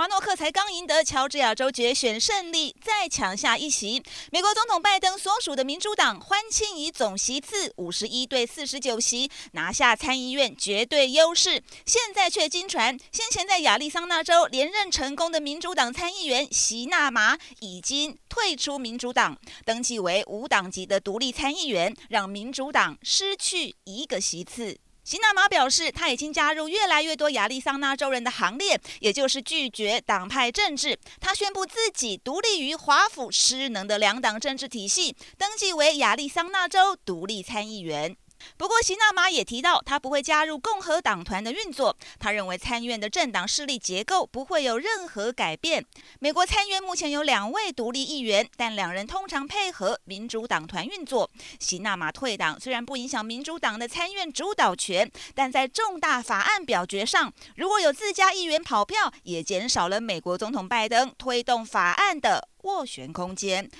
华诺克才刚赢得乔治亚州决选胜利，再抢下一席。美国总统拜登所属的民主党欢庆以总席次五十一对四十九席拿下参议院绝对优势，现在却惊传，先前在亚利桑那州连任成功的民主党参议员席纳马已经退出民主党，登记为无党籍的独立参议员，让民主党失去一个席次。席纳马表示，他已经加入越来越多亚利桑那州人的行列，也就是拒绝党派政治。他宣布自己独立于华府失能的两党政治体系，登记为亚利桑那州独立参议员。不过，席纳玛也提到，他不会加入共和党团的运作。他认为参院的政党势力结构不会有任何改变。美国参院目前有两位独立议员，但两人通常配合民主党团运作。席纳玛退党虽然不影响民主党的参院主导权，但在重大法案表决上，如果有自家议员跑票，也减少了美国总统拜登推动法案的斡旋空间。